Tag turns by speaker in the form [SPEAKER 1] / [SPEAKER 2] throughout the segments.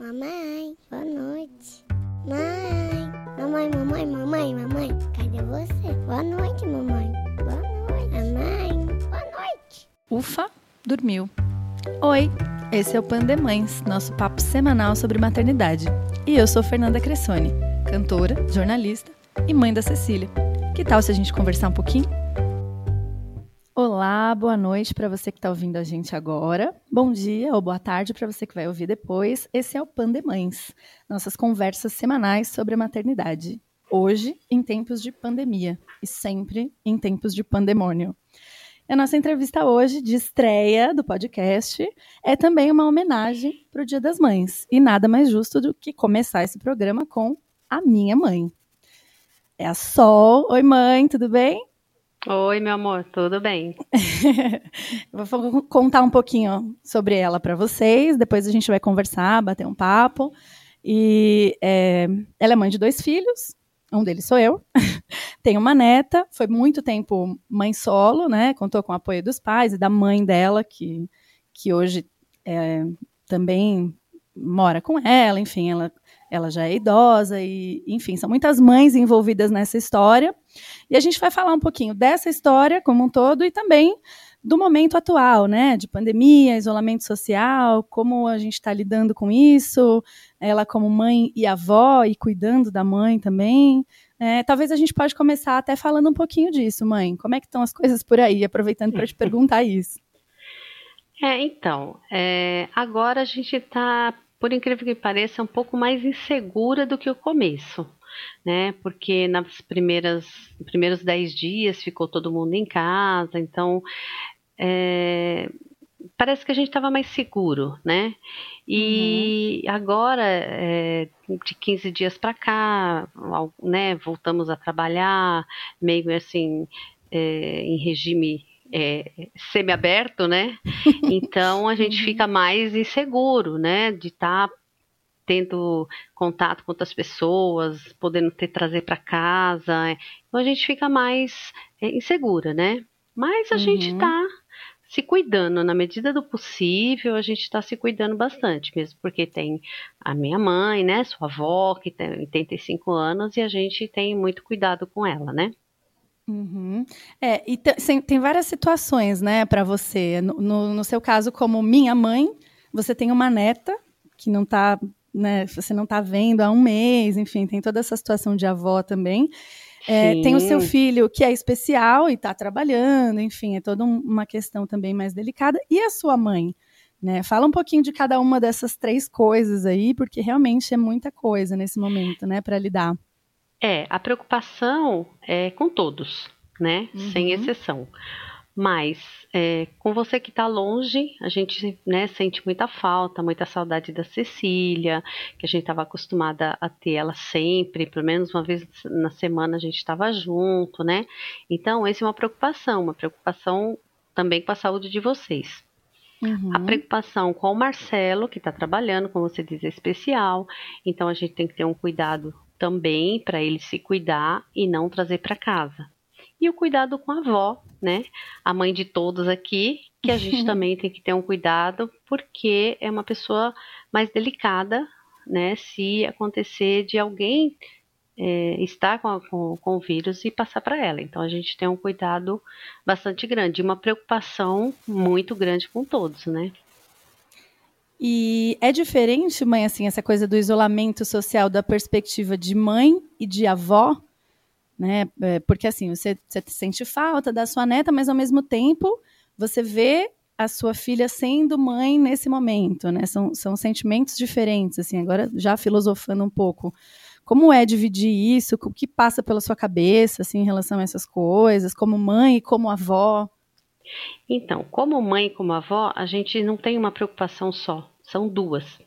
[SPEAKER 1] Mamãe, boa noite. Mãe, mamãe, mamãe, mamãe, mamãe, cadê você? Boa noite, mamãe. Boa noite. Mamãe, boa noite.
[SPEAKER 2] Ufa, dormiu. Oi, esse é o Pandemães, nosso papo semanal sobre maternidade. E eu sou Fernanda Cressoni, cantora, jornalista e mãe da Cecília. Que tal se a gente conversar um pouquinho? Olá, boa noite para você que está ouvindo a gente agora. Bom dia ou boa tarde para você que vai ouvir depois. Esse é o Pandemães, nossas conversas semanais sobre a maternidade. Hoje, em tempos de pandemia e sempre em tempos de pandemônio. A nossa entrevista hoje, de estreia do podcast, é também uma homenagem para o Dia das Mães. E nada mais justo do que começar esse programa com a minha mãe. É a Sol. Oi, mãe, tudo bem?
[SPEAKER 3] Oi, meu amor, tudo bem?
[SPEAKER 2] vou contar um pouquinho sobre ela para vocês, depois a gente vai conversar, bater um papo. E é, ela é mãe de dois filhos, um deles sou eu. Tem uma neta, foi muito tempo mãe solo, né? Contou com o apoio dos pais e da mãe dela, que, que hoje é, também mora com ela, enfim, ela ela já é idosa e, enfim, são muitas mães envolvidas nessa história. E a gente vai falar um pouquinho dessa história como um todo e também do momento atual, né, de pandemia, isolamento social, como a gente está lidando com isso, ela como mãe e avó e cuidando da mãe também. É, talvez a gente pode começar até falando um pouquinho disso, mãe. Como é que estão as coisas por aí? Aproveitando para te perguntar isso.
[SPEAKER 3] É, então, é, agora a gente está por incrível que pareça, é um pouco mais insegura do que o começo, né? Porque nas primeiras primeiros dez dias ficou todo mundo em casa, então é, parece que a gente estava mais seguro, né? E uhum. agora, é, de 15 dias para cá, né, voltamos a trabalhar meio assim é, em regime é, semi-aberto, né? Então a gente fica mais inseguro, né? De estar tá tendo contato com outras pessoas, podendo ter trazer para casa. Então a gente fica mais é, insegura, né? Mas a uhum. gente está se cuidando na medida do possível, a gente está se cuidando bastante, mesmo porque tem a minha mãe, né, sua avó, que tem 85 anos, e a gente tem muito cuidado com ela, né?
[SPEAKER 2] Uhum. É, e tem várias situações, né, para você. No, no, no, seu caso, como minha mãe, você tem uma neta que não tá, né, você não tá vendo há um mês, enfim, tem toda essa situação de avó também. É, tem o seu filho que é especial e está trabalhando, enfim, é toda um, uma questão também mais delicada. E a sua mãe? Né? Fala um pouquinho de cada uma dessas três coisas aí, porque realmente é muita coisa nesse momento, né, para lidar.
[SPEAKER 3] É, a preocupação é com todos, né? Uhum. Sem exceção. Mas é, com você que está longe, a gente né, sente muita falta, muita saudade da Cecília, que a gente estava acostumada a ter ela sempre, pelo menos uma vez na semana a gente estava junto, né? Então, essa é uma preocupação, uma preocupação também com a saúde de vocês. Uhum. A preocupação com o Marcelo, que está trabalhando, como você diz, é especial. Então a gente tem que ter um cuidado também para ele se cuidar e não trazer para casa. E o cuidado com a avó, né? A mãe de todos aqui, que a gente também tem que ter um cuidado, porque é uma pessoa mais delicada, né? Se acontecer de alguém é, estar com, com, com, o vírus e passar para ela. Então a gente tem um cuidado bastante grande, uma preocupação muito grande com todos, né?
[SPEAKER 2] E é diferente, mãe, assim, essa coisa do isolamento social da perspectiva de mãe e de avó, né? É, porque assim, você, você sente falta da sua neta, mas ao mesmo tempo você vê a sua filha sendo mãe nesse momento, né? São, são sentimentos diferentes, assim, agora já filosofando um pouco. Como é dividir isso? O que passa pela sua cabeça, assim, em relação a essas coisas, como mãe e como avó?
[SPEAKER 3] Então, como mãe e como avó, a gente não tem uma preocupação só, são duas.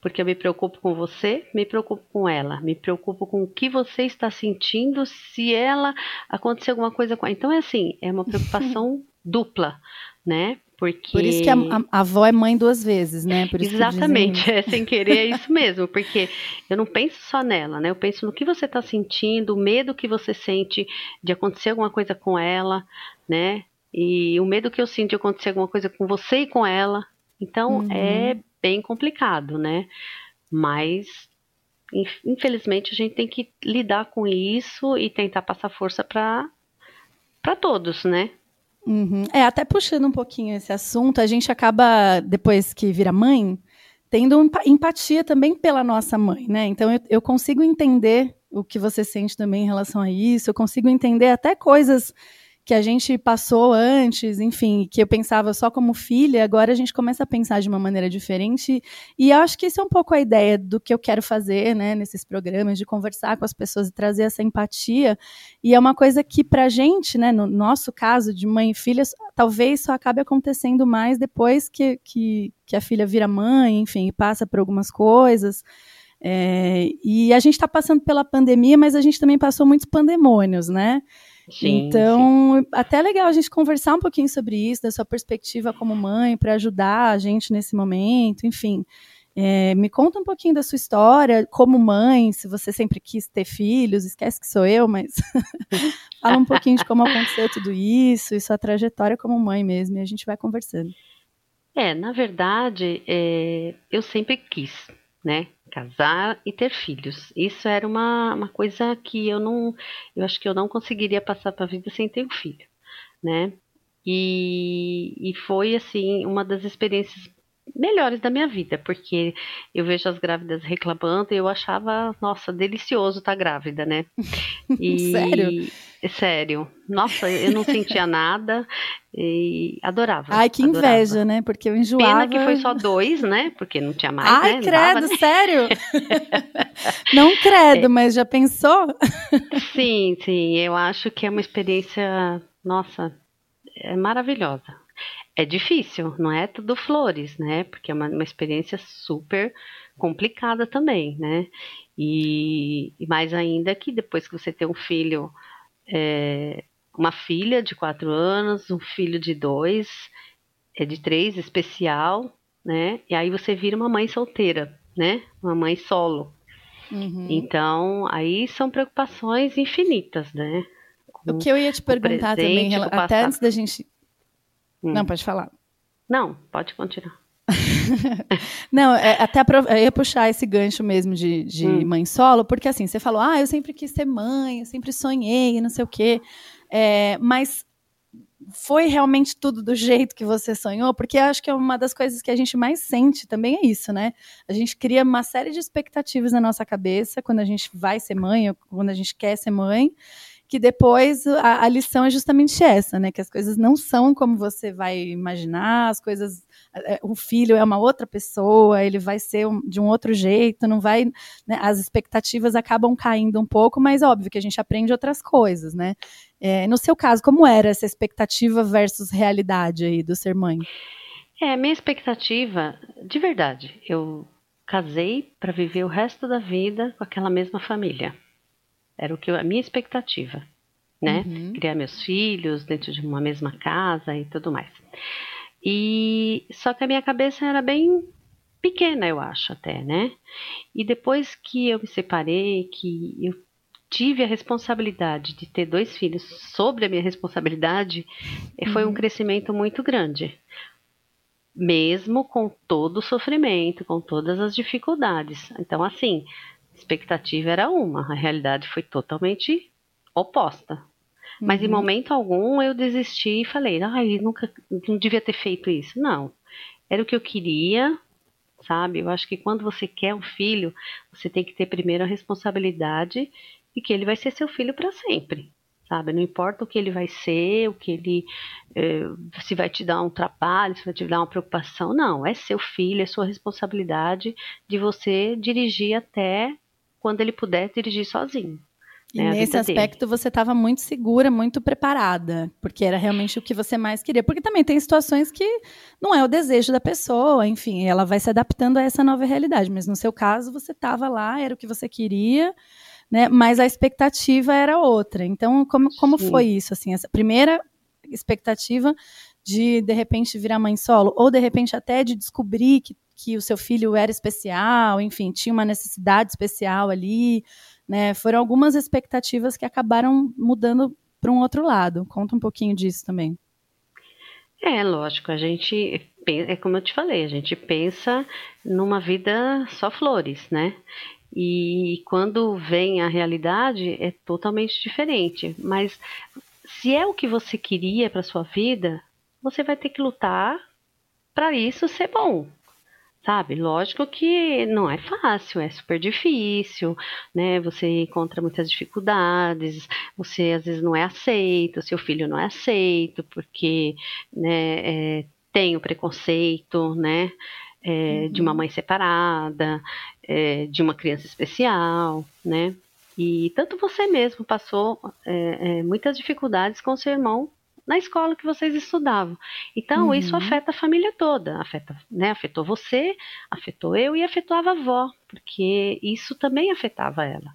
[SPEAKER 3] Porque eu me preocupo com você, me preocupo com ela, me preocupo com o que você está sentindo se ela acontecer alguma coisa com ela. Então é assim, é uma preocupação dupla, né? Porque...
[SPEAKER 2] Por isso que a, a, a, avó é mãe duas vezes, né?
[SPEAKER 3] Exatamente, é sem querer é isso mesmo, porque eu não penso só nela, né? Eu penso no que você está sentindo, o medo que você sente de acontecer alguma coisa com ela, né? E o medo que eu sinto de acontecer alguma coisa com você e com ela. Então uhum. é bem complicado, né? Mas infelizmente a gente tem que lidar com isso e tentar passar força para para todos, né?
[SPEAKER 2] Uhum. É, até puxando um pouquinho esse assunto, a gente acaba, depois que vira mãe, tendo empatia também pela nossa mãe, né? Então eu, eu consigo entender o que você sente também em relação a isso, eu consigo entender até coisas que a gente passou antes, enfim, que eu pensava só como filha, agora a gente começa a pensar de uma maneira diferente. E eu acho que isso é um pouco a ideia do que eu quero fazer, né, nesses programas, de conversar com as pessoas e trazer essa empatia. E é uma coisa que, pra gente, né, no nosso caso de mãe e filha, talvez só acabe acontecendo mais depois que, que, que a filha vira mãe, enfim, passa por algumas coisas. É, e a gente está passando pela pandemia, mas a gente também passou muitos pandemônios, né? Sim, então, sim. até é legal a gente conversar um pouquinho sobre isso, da sua perspectiva como mãe, para ajudar a gente nesse momento, enfim. É, me conta um pouquinho da sua história como mãe, se você sempre quis ter filhos, esquece que sou eu, mas fala um pouquinho de como aconteceu tudo isso e sua trajetória como mãe mesmo, e a gente vai conversando.
[SPEAKER 3] É, na verdade, é, eu sempre quis, né? Casar e ter filhos. Isso era uma, uma coisa que eu não, eu acho que eu não conseguiria passar para a vida sem ter um filho, né? E, e foi assim uma das experiências melhores da minha vida, porque eu vejo as grávidas reclamando e eu achava, nossa, delicioso estar tá grávida, né?
[SPEAKER 2] E, Sério?
[SPEAKER 3] Sério. Nossa, eu não sentia nada e adorava.
[SPEAKER 2] Ai, que
[SPEAKER 3] adorava.
[SPEAKER 2] inveja, né? Porque eu enjoava.
[SPEAKER 3] Pena que foi só dois, né? Porque não tinha mais,
[SPEAKER 2] Ai,
[SPEAKER 3] né?
[SPEAKER 2] credo,
[SPEAKER 3] dava, né?
[SPEAKER 2] sério? não credo, é. mas já pensou?
[SPEAKER 3] sim, sim. Eu acho que é uma experiência, nossa, é maravilhosa. É difícil, não é tudo flores, né? Porque é uma, uma experiência super complicada também, né? E, e, mais ainda que depois que você tem um filho, é, uma filha de quatro anos, um filho de dois, é de três, especial, né? E aí você vira uma mãe solteira, né? Uma mãe solo. Uhum. Então, aí são preocupações infinitas, né?
[SPEAKER 2] Com o que eu ia te perguntar presente, também, até antes da gente Hum. Não, pode falar.
[SPEAKER 3] Não, pode continuar.
[SPEAKER 2] não, é, até eu ia puxar esse gancho mesmo de, de hum. mãe solo, porque assim, você falou, ah, eu sempre quis ser mãe, eu sempre sonhei, não sei o quê. É, mas foi realmente tudo do jeito que você sonhou? Porque acho que é uma das coisas que a gente mais sente também é isso, né? A gente cria uma série de expectativas na nossa cabeça quando a gente vai ser mãe ou quando a gente quer ser mãe que depois a, a, lição é justamente essa, né? Que as coisas não são como você vai imaginar, as coisas. É, o filho é uma outra pessoa, ele vai ser um, de um outro jeito, não vai. Né, as expectativas acabam caindo um pouco, mas óbvio que a gente aprende outras coisas, né? É, no seu caso, como era essa expectativa versus realidade aí do ser mãe?
[SPEAKER 3] É, minha expectativa, de verdade, eu casei para viver o resto da vida com aquela mesma família. Era o que eu, a minha expectativa, né? Uhum. Criar meus filhos dentro de uma mesma casa e tudo mais. E só que a minha cabeça era bem pequena, eu acho até, né? E depois que eu me separei, que eu tive a responsabilidade de ter dois filhos sobre a minha responsabilidade, uhum. foi um uhum. crescimento muito grande. Mesmo com todo o sofrimento, com todas as dificuldades. Então, assim, expectativa era uma, a realidade foi totalmente oposta. Mas uhum. em momento algum eu desisti e falei, ai, nunca, não devia ter feito isso. Não, era o que eu queria, sabe? Eu acho que quando você quer um filho, você tem que ter primeiro a responsabilidade de que ele vai ser seu filho para sempre, sabe? Não importa o que ele vai ser, o que ele eh, se vai te dar um trabalho, se vai te dar uma preocupação, não. É seu filho, é sua responsabilidade de você dirigir até quando ele puder dirigir sozinho.
[SPEAKER 2] E né, nesse aspecto dele. você estava muito segura, muito preparada, porque era realmente o que você mais queria. Porque também tem situações que não é o desejo da pessoa, enfim, ela vai se adaptando a essa nova realidade. Mas no seu caso você estava lá, era o que você queria, né? Mas a expectativa era outra. Então como, como foi isso assim? Essa primeira expectativa de de repente virar mãe solo ou de repente até de descobrir que que o seu filho era especial, enfim, tinha uma necessidade especial ali, né? Foram algumas expectativas que acabaram mudando para um outro lado. Conta um pouquinho disso também.
[SPEAKER 3] É, lógico, a gente é como eu te falei, a gente pensa numa vida só flores, né? E quando vem a realidade é totalmente diferente. Mas se é o que você queria para sua vida, você vai ter que lutar para isso ser bom. Sabe? Lógico que não é fácil, é super difícil, né? Você encontra muitas dificuldades, você às vezes não é aceito, seu filho não é aceito, porque né, é, tem o preconceito, né? É, uhum. De uma uhum. mãe separada, é, de uma criança especial, né? E tanto você mesmo passou é, é muitas dificuldades com seu irmão na escola que vocês estudavam. Então, uhum. isso afeta a família toda, afeta, né? Afetou você, afetou eu e afetava a avó, porque isso também afetava ela,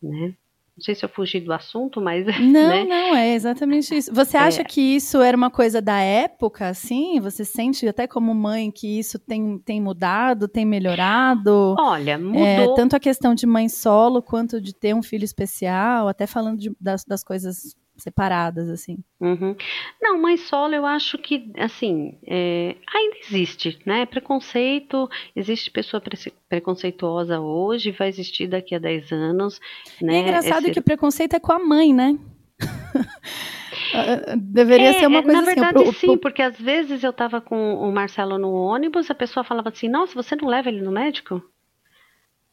[SPEAKER 3] né? Não sei se eu fugi do assunto, mas.
[SPEAKER 2] Não,
[SPEAKER 3] né?
[SPEAKER 2] não, é exatamente isso. Você acha é. que isso era uma coisa da época, assim? Você sente até como mãe que isso tem, tem mudado, tem melhorado?
[SPEAKER 3] Olha, mudou.
[SPEAKER 2] É, tanto a questão de mãe solo quanto de ter um filho especial, até falando de, das, das coisas separadas, assim.
[SPEAKER 3] Uhum. Não, mãe solo eu acho que, assim, é, ainda existe, né? Preconceito, existe pessoa pre preconceituosa hoje, vai existir daqui a 10 anos, né?
[SPEAKER 2] E é engraçado Esse... que o preconceito é com a mãe, né? Deveria é, ser uma coisa
[SPEAKER 3] na
[SPEAKER 2] assim.
[SPEAKER 3] verdade, assim. sim, porque às vezes eu estava com o Marcelo no ônibus, a pessoa falava assim, nossa, você não leva ele no médico?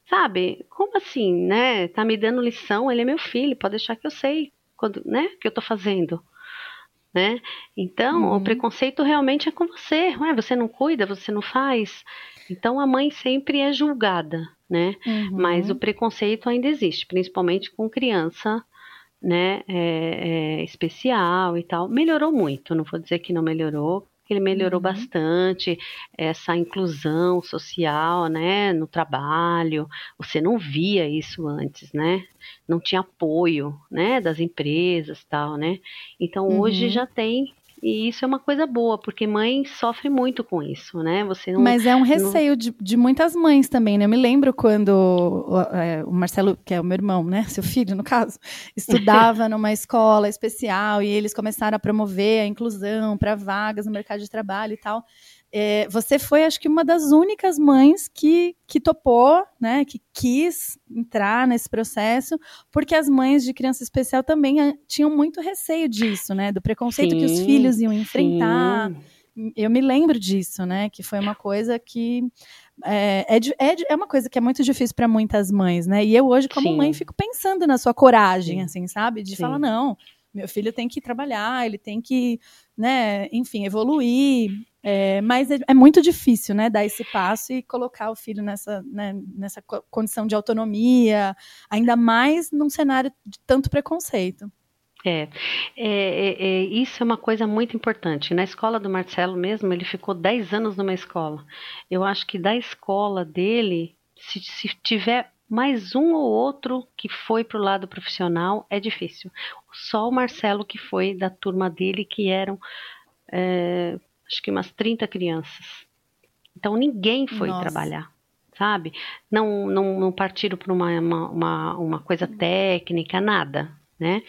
[SPEAKER 3] Sabe? Como assim, né? Tá me dando lição, ele é meu filho, pode deixar que eu sei quando, né, que eu estou fazendo. Né? Então, uhum. o preconceito realmente é com você. Ué, você não cuida, você não faz. Então, a mãe sempre é julgada, né? Uhum. Mas o preconceito ainda existe, principalmente com criança, né? É, é, especial e tal. Melhorou muito, não vou dizer que não melhorou, ele melhorou uhum. bastante essa inclusão social, né, no trabalho. Você não via isso antes, né? Não tinha apoio, né, das empresas, tal, né? Então uhum. hoje já tem e isso é uma coisa boa, porque mãe sofre muito com isso, né? Você não,
[SPEAKER 2] Mas é um receio não... de, de muitas mães também, né? Eu me lembro quando o, é, o Marcelo, que é o meu irmão, né? Seu filho, no caso, estudava numa escola especial e eles começaram a promover a inclusão para vagas no mercado de trabalho e tal. É, você foi, acho que, uma das únicas mães que, que topou, né, que quis entrar nesse processo, porque as mães de criança especial também eh, tinham muito receio disso, né, do preconceito sim, que os filhos iam enfrentar. Sim. Eu me lembro disso, né, que foi uma coisa que é, é, é, é uma coisa que é muito difícil para muitas mães, né? E eu hoje, como sim. mãe, fico pensando na sua coragem, assim, sabe, de falar não, meu filho tem que trabalhar, ele tem que, né, enfim, evoluir. É, mas é, é, muito difícil, né, dar esse passo e colocar o filho nessa, né, nessa condição de autonomia, ainda mais num cenário de tanto preconceito.
[SPEAKER 3] É, é, é, é isso é uma coisa muito importante. Na escola do Marcelo mesmo, ele ficou 10 anos numa escola. Eu acho que da escola dele, se, se tiver mais um ou outro que foi para o lado profissional, é difícil. Só o Marcelo que foi da turma dele, que eram é, acho que umas 30 crianças. Então ninguém foi Nossa. trabalhar, sabe? Não, não, não partiram para uma, uma, uma coisa técnica, nada né?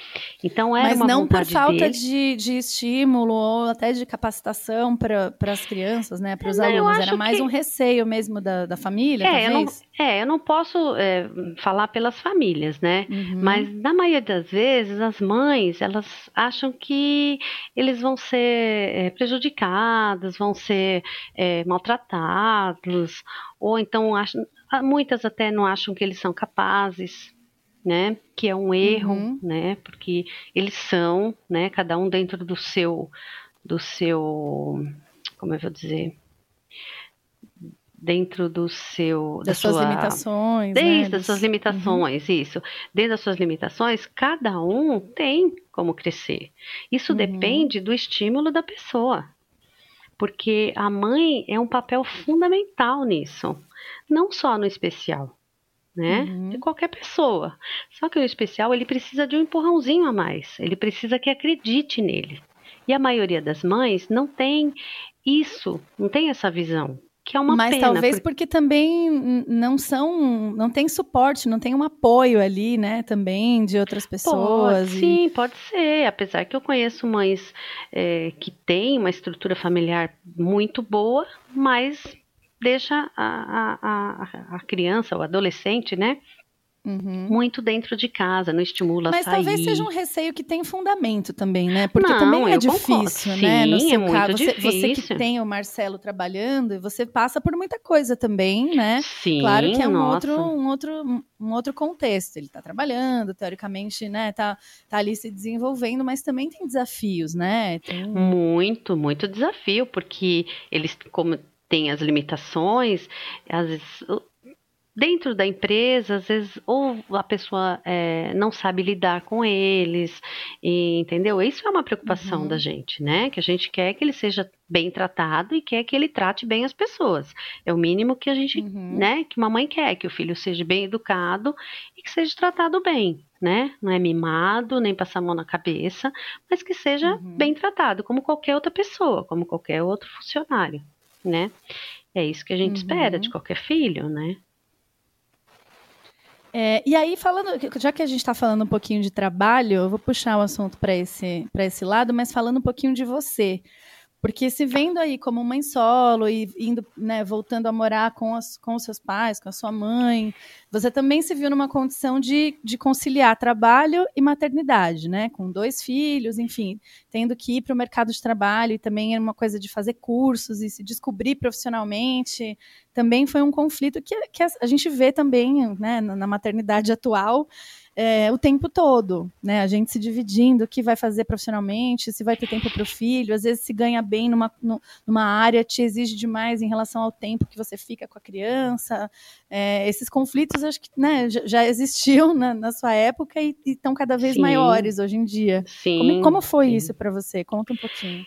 [SPEAKER 3] Então era
[SPEAKER 2] Mas
[SPEAKER 3] uma
[SPEAKER 2] não por falta de, de estímulo ou até de capacitação para as crianças, né? Para os alunos. Era mais que... um receio mesmo da, da família,
[SPEAKER 3] é, eu não, é, eu não posso é, falar pelas famílias, né? Uhum. Mas na maioria das vezes as mães elas acham que eles vão ser é, prejudicados, vão ser é, maltratados, ou então acham, muitas até não acham que eles são capazes né? Que é um erro, uhum. né? Porque eles são, né? Cada um dentro do seu, do seu, como eu vou dizer, dentro do seu,
[SPEAKER 2] das da suas sua, limitações,
[SPEAKER 3] desde
[SPEAKER 2] né?
[SPEAKER 3] as suas limitações, uhum. isso, desde as suas limitações, cada um tem como crescer. Isso uhum. depende do estímulo da pessoa, porque a mãe é um papel fundamental nisso, não só no especial né? Uhum. De qualquer pessoa. Só que o especial ele precisa de um empurrãozinho a mais. Ele precisa que acredite nele. E a maioria das mães não tem isso, não tem essa visão, que é uma
[SPEAKER 2] Mas
[SPEAKER 3] pena.
[SPEAKER 2] talvez porque... porque também não são, não tem suporte, não tem um apoio ali, né, também de outras pessoas.
[SPEAKER 3] Pode, e... Sim, pode ser. Apesar que eu conheço mães é, que têm uma estrutura familiar muito boa, mas deixa a, a, a, a criança, o adolescente, né, Uhum. muito dentro de casa, não estimula
[SPEAKER 2] Mas
[SPEAKER 3] a sair.
[SPEAKER 2] talvez seja um receio que tem fundamento também, né? Porque não, também é difícil,
[SPEAKER 3] concordo.
[SPEAKER 2] né?
[SPEAKER 3] Sim,
[SPEAKER 2] no seu
[SPEAKER 3] é
[SPEAKER 2] caso,
[SPEAKER 3] você,
[SPEAKER 2] você, que tem o Marcelo trabalhando, e você passa por muita coisa também, né?
[SPEAKER 3] Sim,
[SPEAKER 2] claro que é um
[SPEAKER 3] nossa.
[SPEAKER 2] outro, um outro, um outro contexto. Ele está trabalhando, teoricamente, né? Tá, tá ali se desenvolvendo, mas também tem desafios, né? Tem...
[SPEAKER 3] Muito, muito desafio, porque eles, como tem as limitações, às vezes dentro da empresa, às vezes, ou a pessoa é, não sabe lidar com eles, e, entendeu? Isso é uma preocupação
[SPEAKER 2] Uhum.
[SPEAKER 3] da gente, né? Que a gente quer que ele seja bem tratado e quer que ele trate bem as pessoas. É o mínimo que a gente,
[SPEAKER 2] Uhum.
[SPEAKER 3] né? Que mamãe quer, que o filho seja bem educado e que seja tratado bem, né? Não é mimado, nem passar a mão na cabeça, mas que seja
[SPEAKER 2] Uhum.
[SPEAKER 3] bem tratado, como qualquer outra pessoa, como qualquer outro funcionário, né? É isso que a gente
[SPEAKER 2] Uhum.
[SPEAKER 3] espera de qualquer filho, né?
[SPEAKER 2] É, e aí, falando, já que a gente está falando um pouquinho de trabalho, eu vou puxar o assunto para esse, para esse lado, mas falando um pouquinho de você. Porque se vendo aí como mãe solo e indo, né, voltando a morar com, as, com os seus pais, com a sua mãe, você também se viu numa condição de, de conciliar trabalho e maternidade, né? Com dois filhos, enfim, tendo que ir para o mercado de trabalho e também era uma coisa de fazer cursos e se descobrir profissionalmente. Também foi um conflito que, que a, gente vê também né, na, maternidade atual é, o tempo todo, né? A gente se dividindo o que vai fazer profissionalmente, se vai ter tempo para o filho, às vezes se ganha bem numa, numa área, te exige demais em relação ao tempo que você fica com a criança. É, esses conflitos, acho que né, já, já existiam na, na, sua época e estão cada vez
[SPEAKER 3] Sim.
[SPEAKER 2] maiores hoje em dia.
[SPEAKER 3] Sim,
[SPEAKER 2] como, como foi
[SPEAKER 3] sim.
[SPEAKER 2] isso para você? Conta um pouquinho.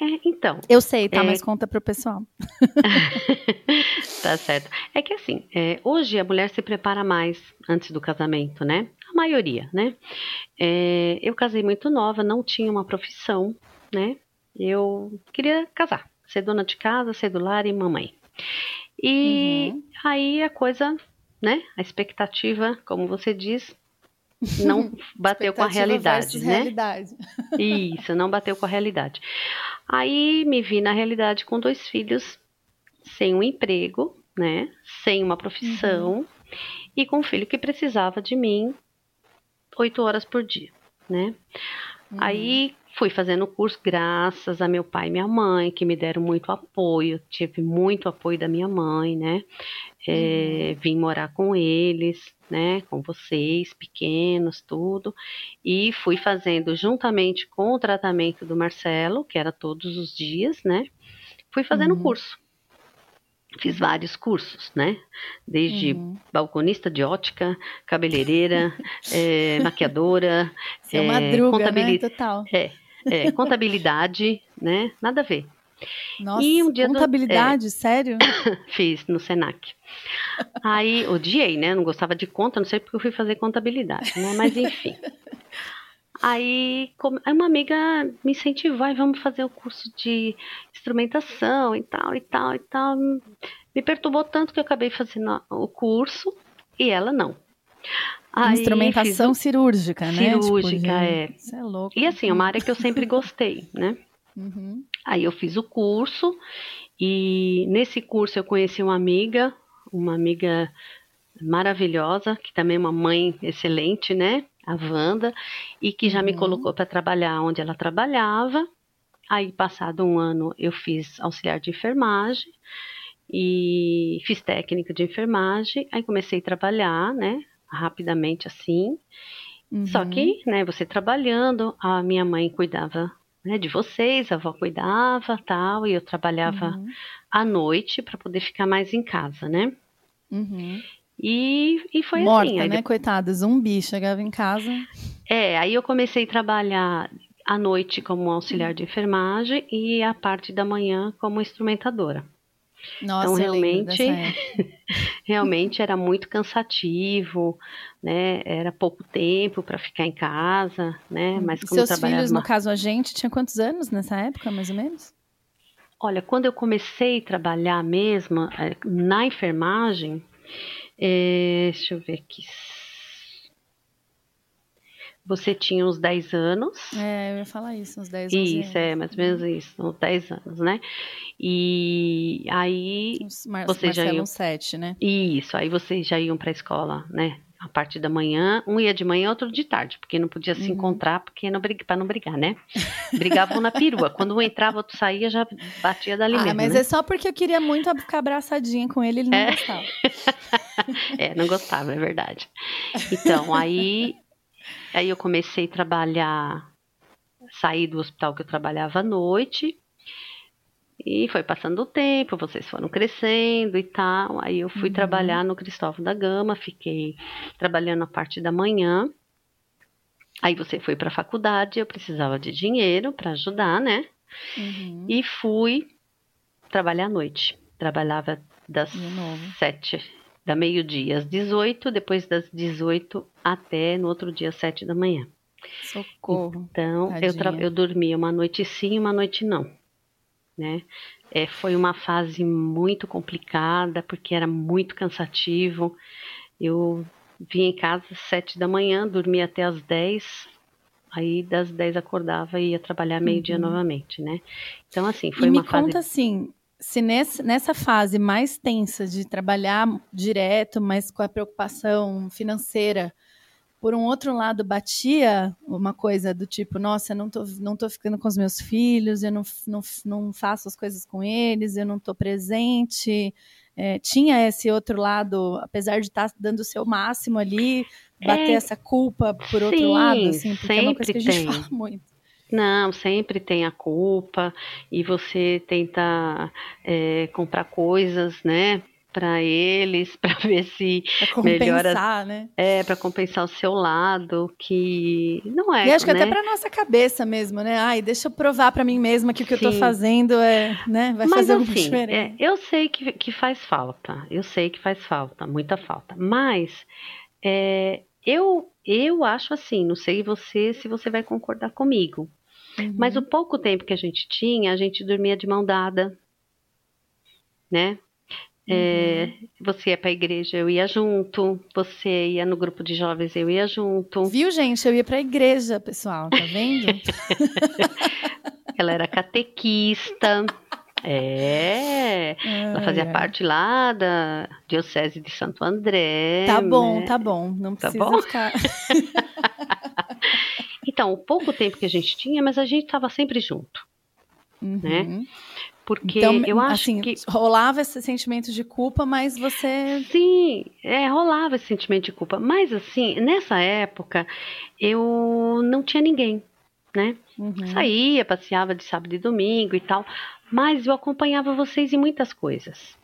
[SPEAKER 3] É, então.
[SPEAKER 2] Eu sei, tá?
[SPEAKER 3] É...
[SPEAKER 2] Mas conta pro pessoal.
[SPEAKER 3] tá certo. É que assim, é, hoje a mulher se prepara mais antes do casamento, né? A maioria, né? É, eu casei muito nova, não tinha uma profissão, né? Eu queria casar, ser dona de casa, ser do lar e mamãe. E uhum. aí a coisa, né? A expectativa, como você diz, não bateu com a realidade, né?
[SPEAKER 2] Realidade.
[SPEAKER 3] Isso, não bateu com a realidade. Aí me vi na realidade com dois filhos, sem um emprego, né? Sem uma profissão uhum. e com um filho que precisava de mim oito horas por dia, né? Uhum. Aí fui fazendo o curso graças a meu pai e minha mãe, que me deram muito apoio, tive muito apoio da minha mãe, né? É, uhum. Vim morar com eles, né? Com vocês, pequenos, tudo. E fui fazendo juntamente com o tratamento do Marcelo, que era todos os dias, né? Fui fazendo o curso. Fiz vários cursos, né? Desde
[SPEAKER 2] Uhum.
[SPEAKER 3] balconista de ótica, cabeleireira, é, maquiadora,
[SPEAKER 2] é, madruga, né? Total.
[SPEAKER 3] É, é, contabilidade, né? Nada a ver.
[SPEAKER 2] Nossa,
[SPEAKER 3] E um dia do-
[SPEAKER 2] contabilidade, sério?
[SPEAKER 3] Fiz no Senac. Aí odiei, né? Não gostava de conta, não sei porque eu fui fazer contabilidade, né? Mas enfim. Aí uma amiga me incentivou, "Ai, vamos fazer o curso de instrumentação e tal, e tal, e tal. Me perturbou tanto que eu acabei fazendo o curso e ela não. Aí fiz
[SPEAKER 2] Instrumentação
[SPEAKER 3] o-
[SPEAKER 2] cirúrgica, né? Tipo,
[SPEAKER 3] Cirúrgica, é.
[SPEAKER 2] gente, Isso é louco.
[SPEAKER 3] E assim, é uma área que eu sempre gostei, né?
[SPEAKER 2] Uhum.
[SPEAKER 3] Aí eu fiz o curso e nesse curso eu conheci uma amiga, uma amiga maravilhosa, que também é uma mãe excelente, né? A Wanda, e que já me
[SPEAKER 2] Uhum.
[SPEAKER 3] colocou para trabalhar onde ela trabalhava. Aí, passado um ano, eu fiz auxiliar de enfermagem e fiz técnica de enfermagem. Aí comecei a trabalhar, né? Rapidamente assim. Só
[SPEAKER 2] Uhum.
[SPEAKER 3] que, né, você trabalhando, a minha mãe cuidava né, de vocês, a avó cuidava, tal, e eu trabalhava
[SPEAKER 2] Uhum.
[SPEAKER 3] à noite para poder ficar mais em casa, né?
[SPEAKER 2] Uhum.
[SPEAKER 3] E, e foi
[SPEAKER 2] Morta,
[SPEAKER 3] assim. Aí,
[SPEAKER 2] né? Coitada, zumbi. Chegava em casa.
[SPEAKER 3] É, aí eu comecei a trabalhar à noite como auxiliar de enfermagem e a parte da manhã como instrumentadora.
[SPEAKER 2] Nossa,
[SPEAKER 3] Então,
[SPEAKER 2] eu lembro
[SPEAKER 3] realmente. Realmente era muito cansativo, né? Era pouco tempo para ficar em casa, né? Mas
[SPEAKER 2] E
[SPEAKER 3] como eu
[SPEAKER 2] seus
[SPEAKER 3] trabalhava
[SPEAKER 2] filhos, no caso a gente, tinha quantos anos nessa época, mais ou menos?
[SPEAKER 3] Olha, quando eu comecei a trabalhar mesmo é, na enfermagem, é, deixa eu ver aqui. Você tinha uns 10 anos.
[SPEAKER 2] É, eu ia falar isso, uns 10
[SPEAKER 3] anos.
[SPEAKER 2] Isso,
[SPEAKER 3] é, mais ou menos isso, uns 10 anos, né? E aí.
[SPEAKER 2] Mar você já ia. 7, né?
[SPEAKER 3] Isso, aí vocês já iam para a escola, né? A parte da manhã, um ia de manhã, outro de tarde, porque não podia se uhum. encontrar, porque não para não brigar, né? Brigavam na perua. Quando um entrava, outro saía, já batia dali ah, mesmo.
[SPEAKER 2] Mas
[SPEAKER 3] né?
[SPEAKER 2] é só porque eu queria muito ficar abraçadinha com ele, ele não é. gostava.
[SPEAKER 3] é, não gostava, é verdade. Então, aí, aí eu comecei a trabalhar, saí do hospital que eu trabalhava à noite, e foi passando o tempo, vocês foram crescendo e tal. Aí eu fui uhum. trabalhar no Cristóvão da Gama, fiquei trabalhando a parte da manhã. Aí você foi para a faculdade, eu precisava de dinheiro para ajudar, né? Uhum. E fui trabalhar à noite. Trabalhava das sete da meio-dia às 18, depois das 18 até no outro dia às 7 da manhã.
[SPEAKER 2] Socorro.
[SPEAKER 3] Então, eu, eu dormia uma noite sim e uma noite não né? É, foi uma fase muito complicada, porque era muito cansativo. Eu vinha em casa às sete da manhã, dormia até às dez, aí das dez acordava e ia trabalhar meio-dia uhum. novamente, né? Então, assim, foi
[SPEAKER 2] e
[SPEAKER 3] uma
[SPEAKER 2] me
[SPEAKER 3] fase...
[SPEAKER 2] conta assim, se nesse, nessa fase mais tensa de trabalhar direto, mas com a preocupação financeira, por um outro lado, batia uma coisa do tipo, nossa, eu não tô, não tô ficando com os meus filhos, eu não, não, não faço as coisas com eles, eu não tô presente. É, tinha esse outro lado, apesar de estar tá dando o seu máximo ali, bater é, essa culpa por outro
[SPEAKER 3] sim,
[SPEAKER 2] lado, assim, porque é uma coisa que a gente tem. fala muito.
[SPEAKER 3] Não, sempre tem a culpa e você tenta é, comprar coisas, né, para eles, para ver se
[SPEAKER 2] pra melhora,
[SPEAKER 3] né? É, para compensar o seu lado, que não é.
[SPEAKER 2] E acho que
[SPEAKER 3] né?
[SPEAKER 2] até para nossa cabeça mesmo, né? Ai, deixa eu provar para mim mesma que o que Sim. eu tô fazendo é, né, vai
[SPEAKER 3] Mas,
[SPEAKER 2] fazer
[SPEAKER 3] assim,
[SPEAKER 2] diferença.
[SPEAKER 3] É, eu sei que, que faz falta, eu sei que faz falta, muita falta, mas é, eu, eu acho assim, não sei você se você vai concordar comigo, uhum. mas o pouco tempo que a gente tinha, a gente dormia de mão dada, né? É, uhum. você ia para a igreja, eu ia junto. Você ia no grupo de jovens, eu ia junto.
[SPEAKER 2] Viu, gente? Eu ia para a igreja, pessoal, tá vendo?
[SPEAKER 3] Ela era catequista. É, ela fazia parte lá da Diocese de Santo André.
[SPEAKER 2] Tá bom, né? tá bom, não tá precisa tá bom? ficar.
[SPEAKER 3] então, o pouco tempo que a gente tinha, mas a gente estava sempre junto, uhum. né? Porque então, eu acho
[SPEAKER 2] assim,
[SPEAKER 3] que.
[SPEAKER 2] Rolava esse sentimento de culpa, mas você.
[SPEAKER 3] Sim, é, rolava esse sentimento de culpa. Mas, assim, nessa época, eu não tinha ninguém, né? Uhum. Saía, passeava de sábado e domingo e tal. Mas eu acompanhava vocês em muitas coisas.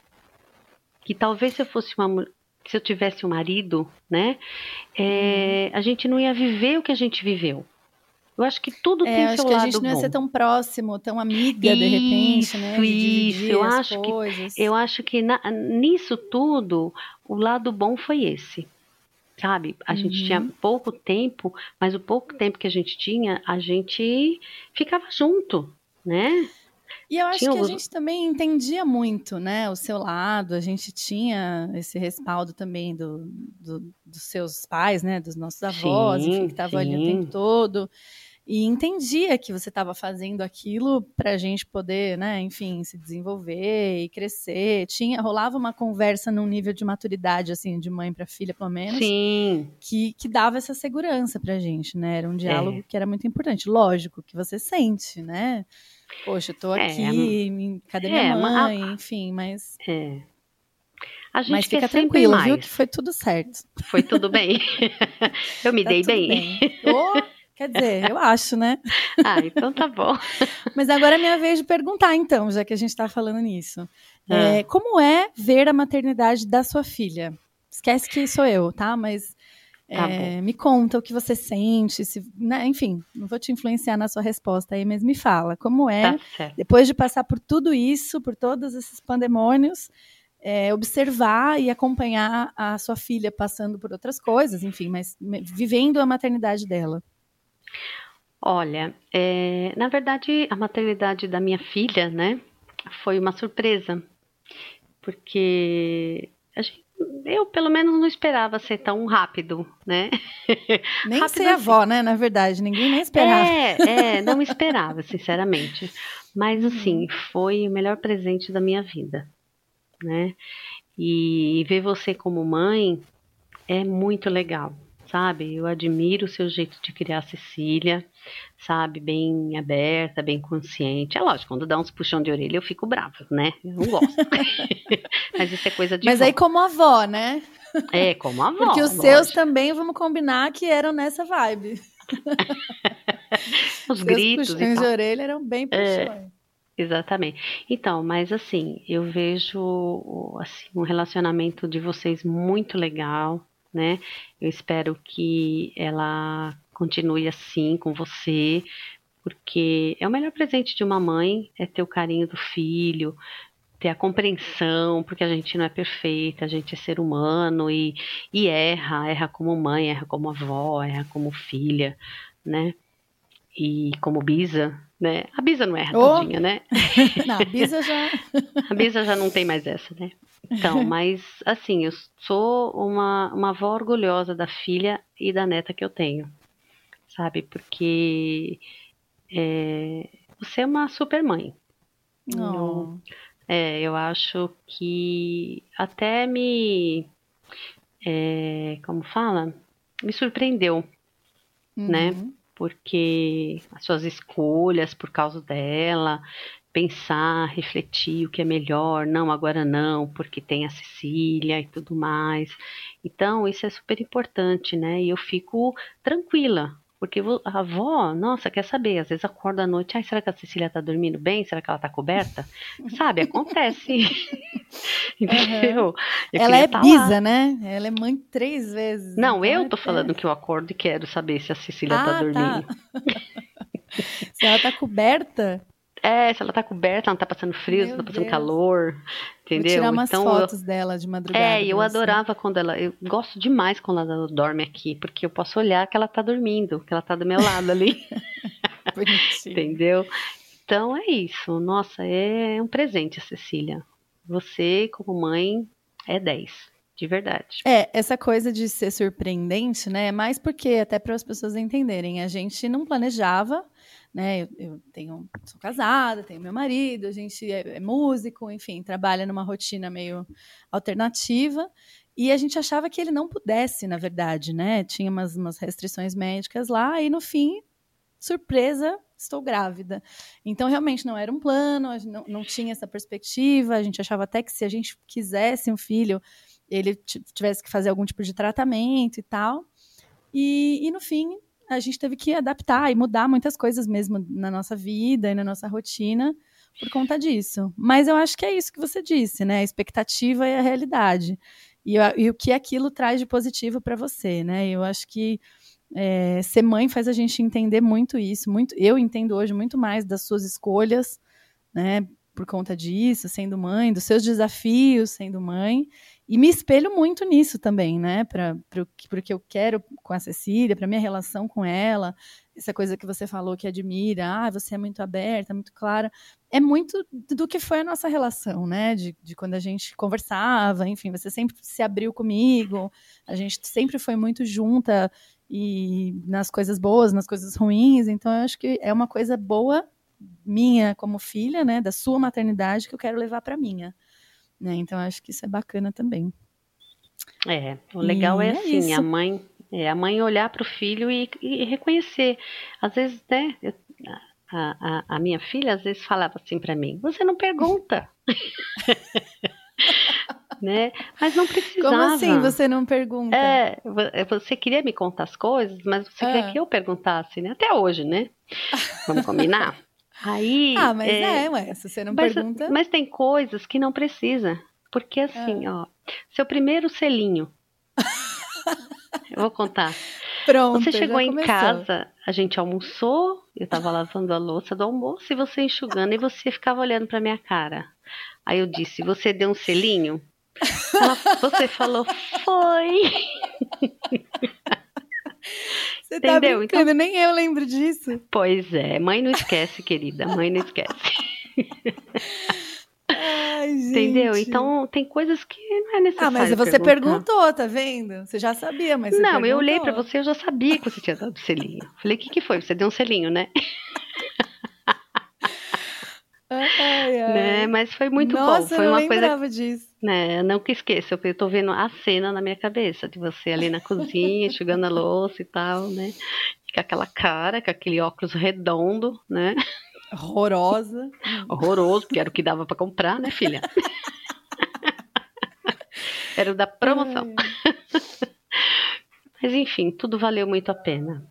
[SPEAKER 3] Que talvez se eu fosse uma. Se eu tivesse um marido, né? É, uhum. A gente não ia viver o que a gente viveu. Eu acho que tudo é, tem
[SPEAKER 2] acho
[SPEAKER 3] seu
[SPEAKER 2] que
[SPEAKER 3] lado
[SPEAKER 2] a gente
[SPEAKER 3] não
[SPEAKER 2] ia ser tão próximo, tão amiga
[SPEAKER 3] isso,
[SPEAKER 2] de repente, né?
[SPEAKER 3] Isso, eu acho coisas. que eu acho que na, nisso tudo o lado bom foi esse. Sabe? A uhum. gente tinha pouco tempo, mas o pouco tempo que a gente tinha, a gente ficava junto, né?
[SPEAKER 2] E eu acho tinha que a gente também entendia muito, né? O seu lado, a gente tinha esse respaldo também do, do dos seus pais, né? Dos nossos avós, sim, enfim, que estavam ali o tempo todo e entendia que você estava fazendo aquilo para a gente poder, né, enfim, se desenvolver e crescer. Tinha, rolava uma conversa num nível de maturidade, assim, de mãe para filha, pelo menos,
[SPEAKER 3] Sim.
[SPEAKER 2] Que, que dava essa segurança para a gente, né? Era um diálogo é. que era muito importante. Lógico que você sente, né? Poxa, eu tô é, aqui, é, cadê minha mãe? A, enfim, mas.
[SPEAKER 3] É. A gente
[SPEAKER 2] Mas fica tranquilo, viu? Que foi tudo certo.
[SPEAKER 3] Foi tudo bem. eu me tá dei bem. bem.
[SPEAKER 2] Oh, Quer dizer, eu acho, né?
[SPEAKER 3] Ah, então tá bom.
[SPEAKER 2] Mas agora é minha vez de perguntar, então, já que a gente está falando nisso. Ah. É, como é ver a maternidade da sua filha? Esquece que sou eu, tá? Mas tá é, me conta o que você sente, se, né? enfim, não vou te influenciar na sua resposta aí, mas me fala, como é, tá depois de passar por tudo isso, por todos esses pandemônios, é, observar e acompanhar a sua filha passando por outras coisas, enfim, mas vivendo a maternidade dela.
[SPEAKER 3] Olha, é, na verdade, a maternidade da minha filha, né? foi uma surpresa, porque gente, eu pelo menos não esperava ser tão rápido, né?
[SPEAKER 2] Nem rápido ser assim. avó, né? Na verdade, ninguém nem esperava.
[SPEAKER 3] É, é, não esperava, sinceramente. Mas assim, foi o melhor presente da minha vida, né? E ver você como mãe é muito legal, sabe? Eu admiro o seu jeito de criar a Cecília, sabe? Bem aberta, bem consciente. É lógico, quando dá uns puxão de orelha eu fico brava, né? Eu não gosto. Mas isso é coisa de
[SPEAKER 2] Mas aí como avó, né?
[SPEAKER 3] É, como avó.
[SPEAKER 2] Porque os lógico. seus também, vamos combinar, que eram nessa vibe.
[SPEAKER 3] os Seus gritos
[SPEAKER 2] puxões de orelha eram bem puxões. É,
[SPEAKER 3] exatamente. Então, mas assim, eu vejo assim, um relacionamento de vocês muito legal, né? Eu espero que ela continue assim com você, porque é o melhor presente de uma mãe é ter o carinho do filho, ter a compreensão, porque a gente não é perfeita, a gente é ser humano e, e erra, erra como mãe, erra como avó, erra como filha, né? E como bisa, né? A bisa não erra oh. todinha, né?
[SPEAKER 2] não, a bisa já...
[SPEAKER 3] a bisa já não tem mais essa, né? Então, mas assim, eu sou uma, uma avó orgulhosa da filha e da neta que eu tenho, sabe? Porque é, você é uma super mãe.
[SPEAKER 2] Oh. Eu,
[SPEAKER 3] é, eu acho que até me. É, como fala? Me surpreendeu, né? uhum. né? Porque as suas escolhas por causa dela, pensar, refletir o que é melhor, não, agora não, porque tem a Cecília e tudo mais. Então, isso é super importante, né? E eu fico tranquila, porque a avó, nossa, quer saber, às vezes acorda à noite, ai, será que a Cecília tá dormindo bem? Será que ela tá coberta? Sabe, acontece. Entendeu?
[SPEAKER 2] Uhum. Ela é tá bisa, lá. né? Ela é mãe três vezes.
[SPEAKER 3] Não, então eu é tô falando que eu acordo e quero saber se a Cecília tá ah, tá dormindo. Tá.
[SPEAKER 2] se ela tá coberta,
[SPEAKER 3] é, se ela tá coberta, ela não tá passando frio, Meu não tá passando Deus. calor. Entendeu? Vou
[SPEAKER 2] tirar umas então, fotos eu... dela de madrugada.
[SPEAKER 3] É, eu adorava quando ela. Eu gosto demais quando ela dorme aqui, porque eu posso olhar que ela tá dormindo, que ela tá do meu lado ali. Entendeu? Então é isso. Nossa, é um presente, Cecília. Você, como mãe, é 10. De verdade.
[SPEAKER 2] É, essa coisa de ser surpreendente, né? É mais porque, até para as pessoas entenderem, a gente não planejava né? Eu, eu, tenho, sou casada, tenho meu marido, a gente é, é, músico, enfim, trabalha numa rotina meio alternativa. E a gente achava que ele não pudesse, na verdade, né? Tinha umas, umas restrições médicas lá, e no fim, surpresa, estou grávida. Então, realmente, não era um plano, não, não tinha essa perspectiva, a gente achava até que se a gente quisesse um filho, ele tivesse que fazer algum tipo de tratamento e tal. E, e no fim, a gente teve que adaptar e mudar muitas coisas mesmo na nossa vida e na nossa rotina por conta disso. Mas eu acho que é isso que você disse, né? A expectativa e a realidade. E, e o que aquilo traz de positivo para você, né? Eu acho que é, ser mãe faz a gente entender muito isso. Muito, eu entendo hoje muito mais das suas escolhas, né? Por conta disso, sendo mãe, dos seus desafios sendo mãe. E me espelho muito nisso também, né? Para o que eu quero com a Cecília, para minha relação com ela, essa coisa que você falou que admira, ah, você é muito aberta, muito clara. É muito do que foi a nossa relação, né? De, de quando a gente conversava, enfim, você sempre se abriu comigo, a gente sempre foi muito junta e nas coisas boas, nas coisas ruins. Então, eu acho que é uma coisa boa minha como filha, né? Da sua maternidade que eu quero levar para minha. Né? Então acho que isso é bacana também.
[SPEAKER 3] É, o legal é, é assim, a mãe, é, a mãe olhar para o filho e, e, reconhecer. Às vezes, né, eu, a, a, a, minha filha às vezes falava assim para mim: "Você não pergunta". né? Mas não precisava.
[SPEAKER 2] Como assim você não pergunta?
[SPEAKER 3] É, é você queria me contar as coisas, mas você queria que eu perguntasse, né? Até hoje, né? Vamos combinar? Aí,
[SPEAKER 2] ah, mas é, é ué, se você não
[SPEAKER 3] mas,
[SPEAKER 2] pergunta.
[SPEAKER 3] Mas tem coisas que não precisa. Porque assim, ah. ó, seu primeiro selinho. eu vou contar.
[SPEAKER 2] Pronto.
[SPEAKER 3] Você chegou em casa, a gente almoçou, eu tava lavando a louça do almoço e você enxugando e você ficava olhando pra minha cara. Aí eu disse: Você deu um selinho? Ela, você falou: Foi.
[SPEAKER 2] Você tá Entendeu? Tá brincando, então, nem eu lembro disso.
[SPEAKER 3] Pois é, mãe não esquece, querida, mãe não esquece.
[SPEAKER 2] Ai, gente.
[SPEAKER 3] Entendeu? Então tem coisas que não é necessário.
[SPEAKER 2] Ah, mas você
[SPEAKER 3] perguntar.
[SPEAKER 2] perguntou, tá vendo? Você já sabia, mas
[SPEAKER 3] Não, eu olhei pra
[SPEAKER 2] perguntou.
[SPEAKER 3] você, eu já sabia que você tinha dado selinho. Falei, o que, que foi? Você deu um selinho, né?
[SPEAKER 2] Ai, ai.
[SPEAKER 3] Né? Mas foi muito
[SPEAKER 2] Nossa,
[SPEAKER 3] bom. Foi
[SPEAKER 2] eu
[SPEAKER 3] uma coisa
[SPEAKER 2] disso.
[SPEAKER 3] né, não que esqueça, eu tô vendo a cena na minha cabeça de você ali na cozinha, enxugando a louça e tal, né? Com aquela cara, com aquele óculos redondo, né?
[SPEAKER 2] Horrorosa.
[SPEAKER 3] Horroroso, porque era o que dava pra comprar, né, filha? Era o da promoção.
[SPEAKER 2] Ai,
[SPEAKER 3] Mas enfim, tudo valeu muito a pena.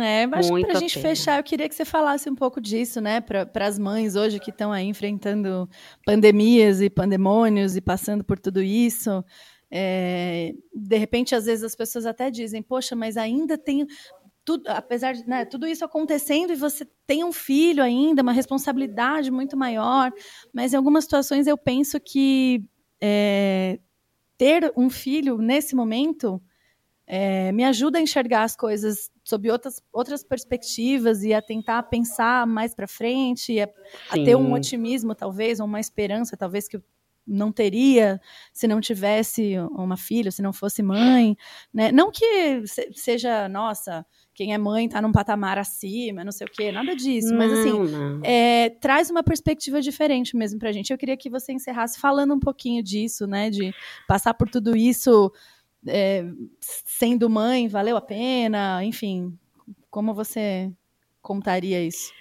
[SPEAKER 2] É, mas
[SPEAKER 3] Muito
[SPEAKER 2] pra
[SPEAKER 3] a
[SPEAKER 2] gente
[SPEAKER 3] pena.
[SPEAKER 2] fechar, eu queria que você falasse um pouco disso, né? Para as mães hoje que estão aí enfrentando pandemias e pandemônios e passando por tudo isso. É, de repente, às vezes as pessoas até dizem, poxa, mas ainda tem tudo, apesar de né, tudo isso acontecendo e você tem um filho ainda, uma responsabilidade muito maior, mas em algumas situações eu penso que é, ter um filho nesse momento é, me ajuda a enxergar as coisas sob outras, outras perspectivas e a tentar pensar mais para frente, e a, a ter um otimismo, talvez, ou uma esperança, talvez, que eu não teria se não tivesse uma filha, se não fosse mãe. Né? Não que se- seja, nossa, quem é mãe está num patamar acima, não sei o quê, nada disso, mas assim.
[SPEAKER 3] Não, não.
[SPEAKER 2] é, traz uma perspectiva diferente mesmo pra gente. Eu queria que você encerrasse falando um pouquinho disso, né? De passar por tudo isso é, sendo mãe, valeu a pena, enfim. Como você contaria isso?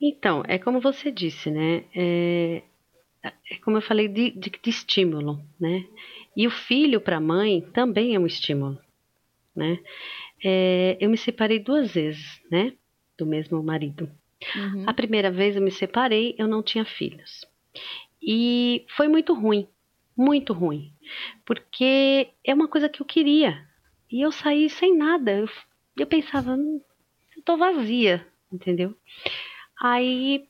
[SPEAKER 3] Então, é como você disse, né? É, é como eu falei de, de- de estímulo, né? E o filho para a mãe também é um estímulo, né? É, eu me separei duas vezes, né? Do mesmo marido.
[SPEAKER 2] Uhum.
[SPEAKER 3] A primeira vez eu me separei, eu não tinha filhos. E foi muito ruim, muito ruim, porque é uma coisa que eu queria. E eu saí sem nada. Eu, eu pensava, "Hum, eu tô vazia, entendeu? Aí,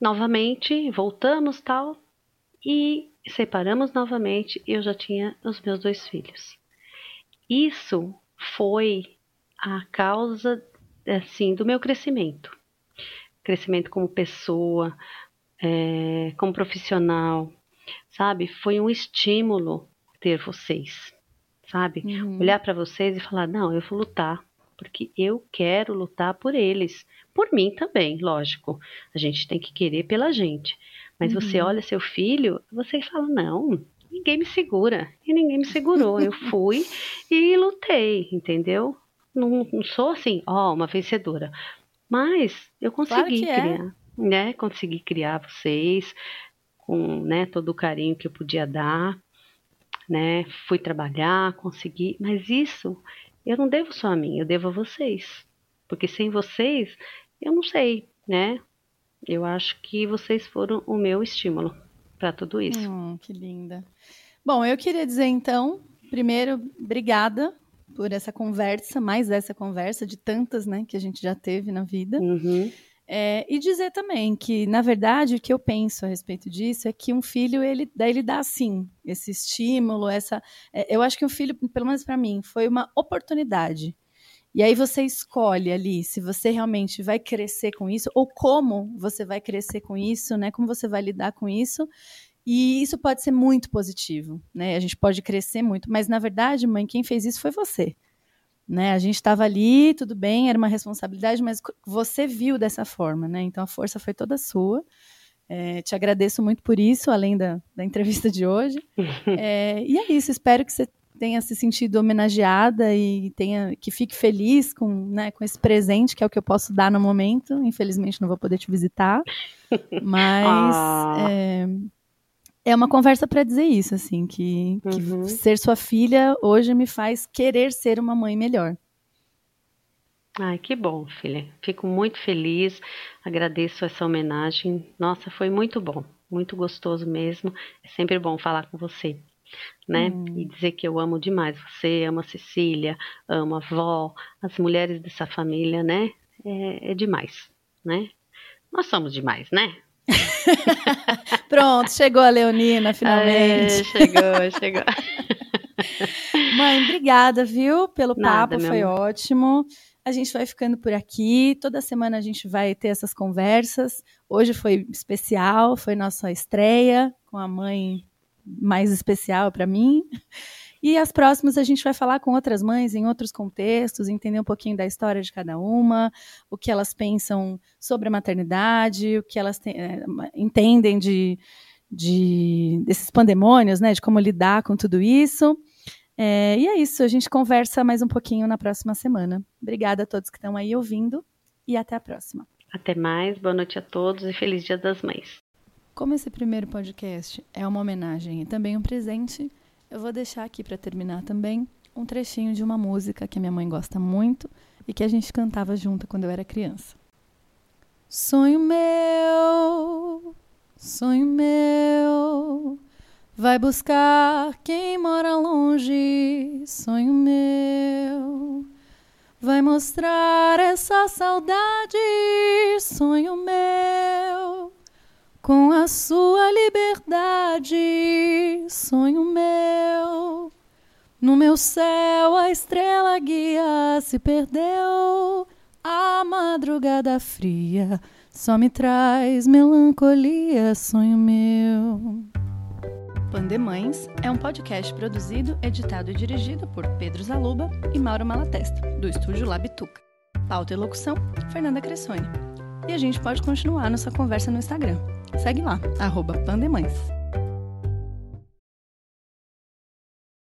[SPEAKER 3] novamente, voltamos tal, e separamos novamente, eu já tinha os meus dois filhos. Isso foi a causa, assim, do meu crescimento crescimento como pessoa, é, como profissional, sabe? Foi um estímulo ter vocês, sabe?
[SPEAKER 2] Uhum.
[SPEAKER 3] Olhar para vocês e falar: não, eu vou lutar, porque eu quero lutar por eles, por mim também, lógico. A gente tem que querer pela gente. Mas você
[SPEAKER 2] Uhum.
[SPEAKER 3] olha seu filho, você fala: não, ninguém me segura. E ninguém me segurou. Eu fui e lutei, entendeu? Não, não sou assim, ó, uma vencedora. Mas eu
[SPEAKER 2] Claro
[SPEAKER 3] consegui
[SPEAKER 2] que é.
[SPEAKER 3] criar, né? Consegui criar vocês com, né, todo o carinho que eu podia dar, né? Fui trabalhar, consegui, mas isso eu não devo só a mim, eu devo a vocês. Porque sem vocês, eu não sei, né? Eu acho que vocês foram o meu estímulo para tudo isso.
[SPEAKER 2] Hum, que linda. Bom, eu queria dizer então, primeiro, obrigada por essa conversa, mais essa conversa de tantas, né, que a gente já teve na vida.
[SPEAKER 3] Uhum.
[SPEAKER 2] É, e dizer também que, na verdade, o que eu penso a respeito disso é que um filho, ele, daí ele dá, sim, esse estímulo, essa... é, eu acho que um filho, pelo menos para mim, foi uma oportunidade. E aí você escolhe ali se você realmente vai crescer com isso, ou como você vai crescer com isso, né? Como você vai lidar com isso. E isso pode ser muito positivo, né? A gente pode crescer muito, mas na verdade, mãe, quem fez isso foi você. Né? A gente estava ali, tudo bem, era uma responsabilidade, mas você viu dessa forma, né? Então a força foi toda sua. É, te agradeço muito por isso, além da, da entrevista de hoje. É, e é isso, espero que você tenha se sentido homenageada e tenha que fique feliz com, né, com esse presente, que é o que eu posso dar no momento. Infelizmente não vou poder te visitar, mas
[SPEAKER 3] Ah.
[SPEAKER 2] é, é uma conversa para dizer isso, assim, que, que
[SPEAKER 3] Uhum.
[SPEAKER 2] ser sua filha hoje me faz querer ser uma mãe melhor.
[SPEAKER 3] Ai, que bom, filha. Fico muito feliz, agradeço essa homenagem. Nossa, foi muito bom, muito gostoso mesmo. É sempre bom falar com você, né?
[SPEAKER 2] Hum.
[SPEAKER 3] E dizer que eu amo demais você, amo a Cecília, amo a avó, as mulheres dessa família, né? É, é demais, né? Nós somos demais, né?
[SPEAKER 2] Pronto, chegou a Leonina, finalmente.
[SPEAKER 3] Aê, chegou, chegou.
[SPEAKER 2] Mãe, obrigada, viu, pelo
[SPEAKER 3] Nada,
[SPEAKER 2] papo, foi ótimo. A gente vai ficando por aqui. Toda semana a gente vai ter essas conversas. Hoje foi especial, foi nossa estreia com a mãe mais especial para mim. E as próximas a gente vai falar com outras mães em outros contextos, entender um pouquinho da história de cada uma, o que elas pensam sobre a maternidade, o que elas te, é, entendem de, de, desses pandemônios, né? De como lidar com tudo isso. É, e é isso, a gente conversa mais um pouquinho na próxima semana. Obrigada a todos que estão aí ouvindo e até a próxima.
[SPEAKER 3] Até mais, boa noite a todos e feliz Dia das Mães.
[SPEAKER 2] Como esse primeiro podcast é uma homenagem e também um presente, eu vou deixar aqui para terminar também um trechinho de uma música que a minha mãe gosta muito e que a gente cantava junto quando eu era criança. Sonho meu, sonho meu, vai buscar quem mora longe, sonho meu. Vai mostrar essa saudade, sonho meu com a sua liberdade, sonho meu. No meu céu a estrela guia se perdeu. A madrugada fria só me traz melancolia, sonho meu. Pandemães é um podcast produzido, editado e dirigido por Pedro Zaluba e Mauro Malatesta, do estúdio Labituca. Pauta e locução, Fernanda Cressoni. E a gente pode continuar nossa conversa no Instagram. Segue lá, arroba Pandemães.